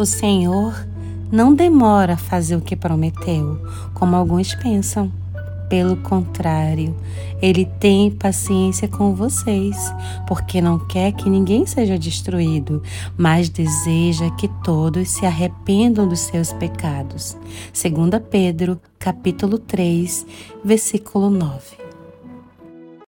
O Senhor não demora a fazer o que prometeu, como alguns pensam. Pelo contrário, ele tem paciência com vocês, porque não quer que ninguém seja destruído, mas deseja que todos se arrependam dos seus pecados. 2 Pedro, capítulo 3, versículo 9.